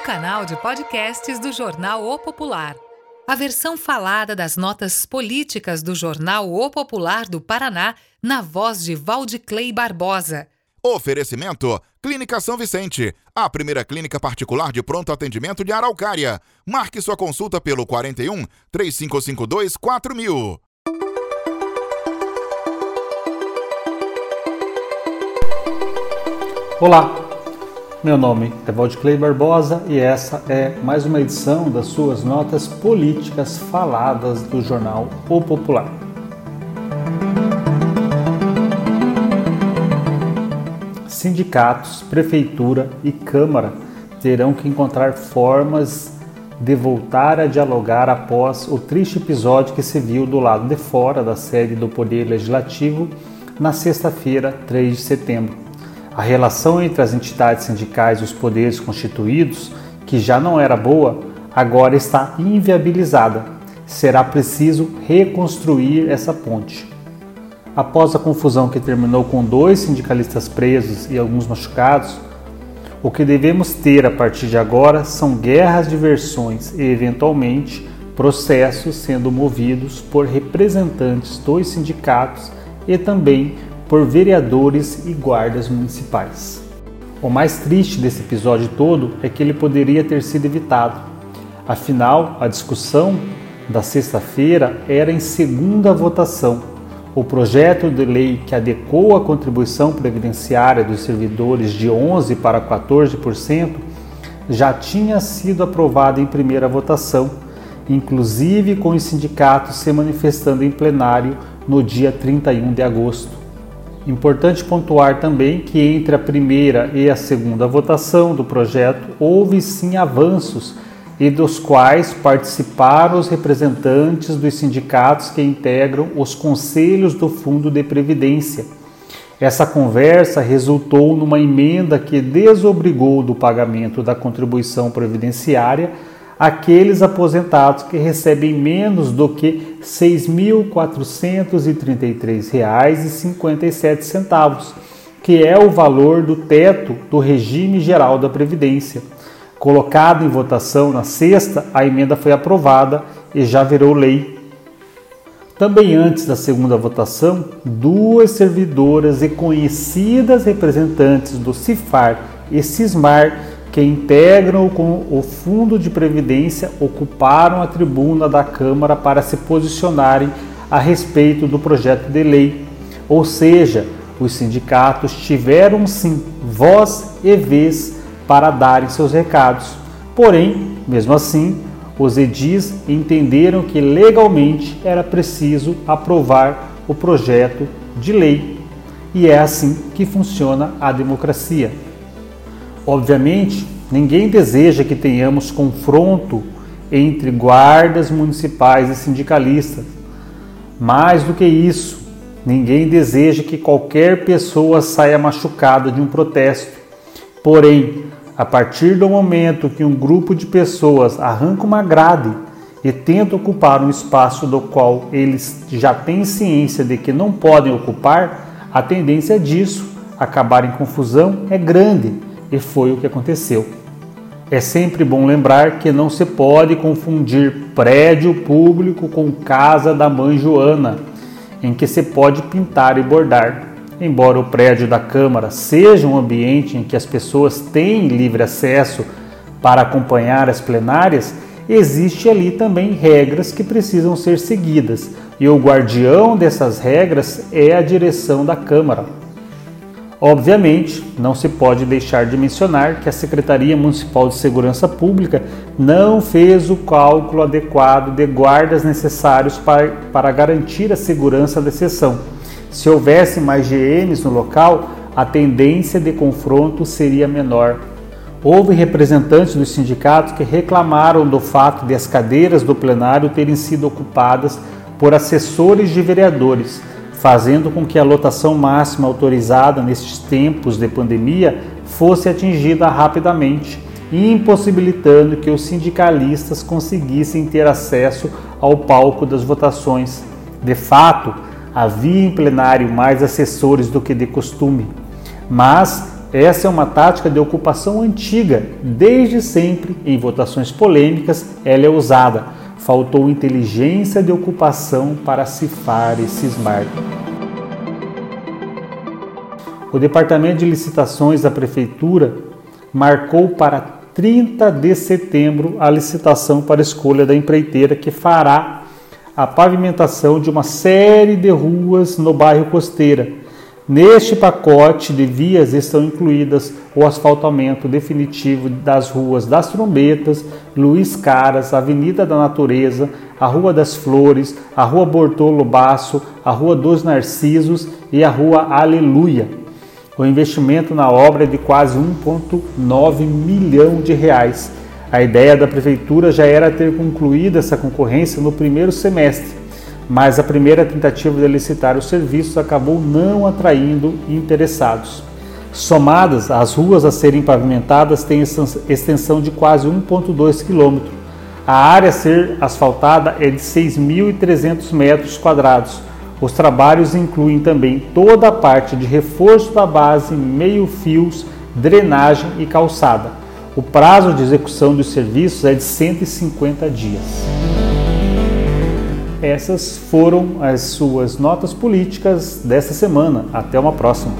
canal de podcasts do jornal O Popular. A versão falada das notas políticas do jornal O Popular do Paraná, na voz de Valdiclei Barbosa. Oferecimento: Clínica São Vicente, a primeira clínica particular de pronto atendimento de Araucária. Marque sua consulta pelo 41 3552 4000. Olá, meu nome é Valdeclay Barbosa e essa é mais uma edição das suas notas políticas faladas do jornal O Popular. Sindicatos, prefeitura e Câmara terão que encontrar formas de voltar a dialogar após o triste episódio que se viu do lado de fora da sede do Poder Legislativo na sexta-feira, 3 de setembro. A relação entre as entidades sindicais e os poderes constituídos, que já não era boa, agora está inviabilizada. Será preciso reconstruir essa ponte. Após a confusão que terminou com dois sindicalistas presos e alguns machucados, o que devemos ter a partir de agora são guerras de versões e, eventualmente, processos sendo movidos por representantes dos sindicatos e também por vereadores e guardas municipais. O mais triste desse episódio todo é que ele poderia ter sido evitado. Afinal, a discussão da sexta-feira era em segunda votação. O projeto de lei que adequou a contribuição previdenciária dos servidores de 11% para 14% já tinha sido aprovado em primeira votação, inclusive com os sindicatos se manifestando em plenário no dia 31 de agosto. Importante pontuar também que entre a primeira e a segunda votação do projeto houve sim avanços e dos quais participaram os representantes dos sindicatos que integram os conselhos do Fundo de Previdência. Essa conversa resultou numa emenda que desobrigou do pagamento da contribuição previdenciária aqueles aposentados que recebem menos do que R$ 6.433,57, que é o valor do teto do regime geral da Previdência. Colocado em votação na sexta, a emenda foi aprovada e já virou lei. Também antes da segunda votação, duas servidoras e conhecidas representantes do CIFAR e CISMAR que integram o Fundo de Previdência ocuparam a tribuna da Câmara para se posicionarem a respeito do projeto de lei. Ou seja, os sindicatos tiveram sim voz e vez para darem seus recados. Porém, mesmo assim, os edis entenderam que legalmente era preciso aprovar o projeto de lei. E é assim que funciona a democracia. Obviamente, ninguém deseja que tenhamos confronto entre guardas municipais e sindicalistas. Mais do que isso, ninguém deseja que qualquer pessoa saia machucada de um protesto. Porém, a partir do momento que um grupo de pessoas arranca uma grade e tenta ocupar um espaço do qual eles já têm ciência de que não podem ocupar, a tendência disso acabar em confusão é grande e foi o que aconteceu. É sempre bom lembrar que não se pode confundir prédio público com casa da mãe Joana, em que se pode pintar e bordar. Embora o prédio da Câmara seja um ambiente em que as pessoas têm livre acesso para acompanhar as plenárias, existe ali também regras que precisam ser seguidas, e o guardião dessas regras é a direção da Câmara. Obviamente, não se pode deixar de mencionar que a Secretaria Municipal de Segurança Pública não fez o cálculo adequado de guardas necessários para, para garantir a segurança da sessão. Se houvesse mais GMs no local, a tendência de confronto seria menor. Houve representantes dos sindicatos que reclamaram do fato de as cadeiras do plenário terem sido ocupadas por assessores de vereadores fazendo com que a lotação máxima autorizada nestes tempos de pandemia fosse atingida rapidamente, impossibilitando que os sindicalistas conseguissem ter acesso ao palco das votações. De fato, havia em plenário mais assessores do que de costume, mas Essa é uma tática de ocupação antiga, desde sempre em votações polêmicas ela é usada. Faltou inteligência de ocupação para cifrar esses marcos. O Departamento de Licitações da Prefeitura marcou para 30 de setembro a licitação para escolha da empreiteira que fará a pavimentação de uma série de ruas no bairro Costeira Neste pacote de vias estão incluídas o asfaltamento definitivo das ruas das Trombetas, Luiz Caras, Avenida da Natureza, a Rua das Flores, a Rua Bortolo Basso, a Rua dos Narcisos e a Rua Aleluia. O investimento na obra é de quase 1,9 milhão de reais. A ideia da prefeitura já era ter concluído essa concorrência no primeiro semestre mas a primeira tentativa de licitar os serviços acabou não atraindo interessados. Somadas, as ruas a serem pavimentadas têm extensão de quase 1,2 km. A área a ser asfaltada é de 6.300 metros quadrados. Os trabalhos incluem também toda a parte de reforço da base, meio-fios, drenagem e calçada. O prazo de execução dos serviços é de 150 dias. Essas foram as suas notas políticas desta semana. Até uma próxima.